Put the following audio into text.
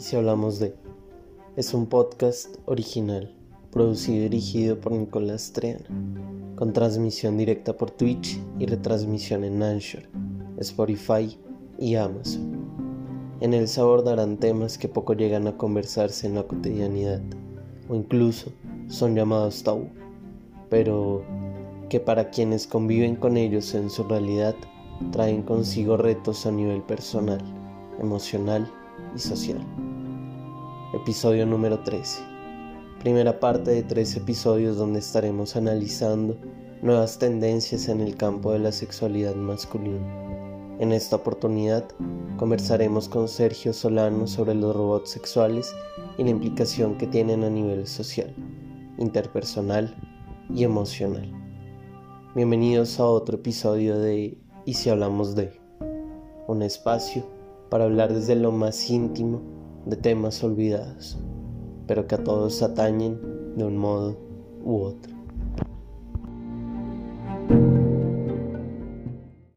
¿Y si hablamos de? Es un podcast original, producido y dirigido por Nicolás Treana, con transmisión directa por Twitch y retransmisión en Anchor, Spotify y Amazon. En él se abordarán temas que poco llegan a conversarse en la cotidianidad, o incluso son llamados tabú, pero que para quienes conviven con ellos en su realidad traen consigo retos a nivel personal, emocional y social. Episodio número 13. Primera parte de tres episodios donde estaremos analizando nuevas tendencias en el campo de la sexualidad masculina. En esta oportunidad conversaremos con Sergio Solano sobre los robots sexuales y la implicación que tienen a nivel social, interpersonal y emocional. Bienvenidos a otro episodio de ¿Y si hablamos de? Un espacio para hablar desde lo más íntimo de temas olvidados, pero que a todos atañen de un modo u otro.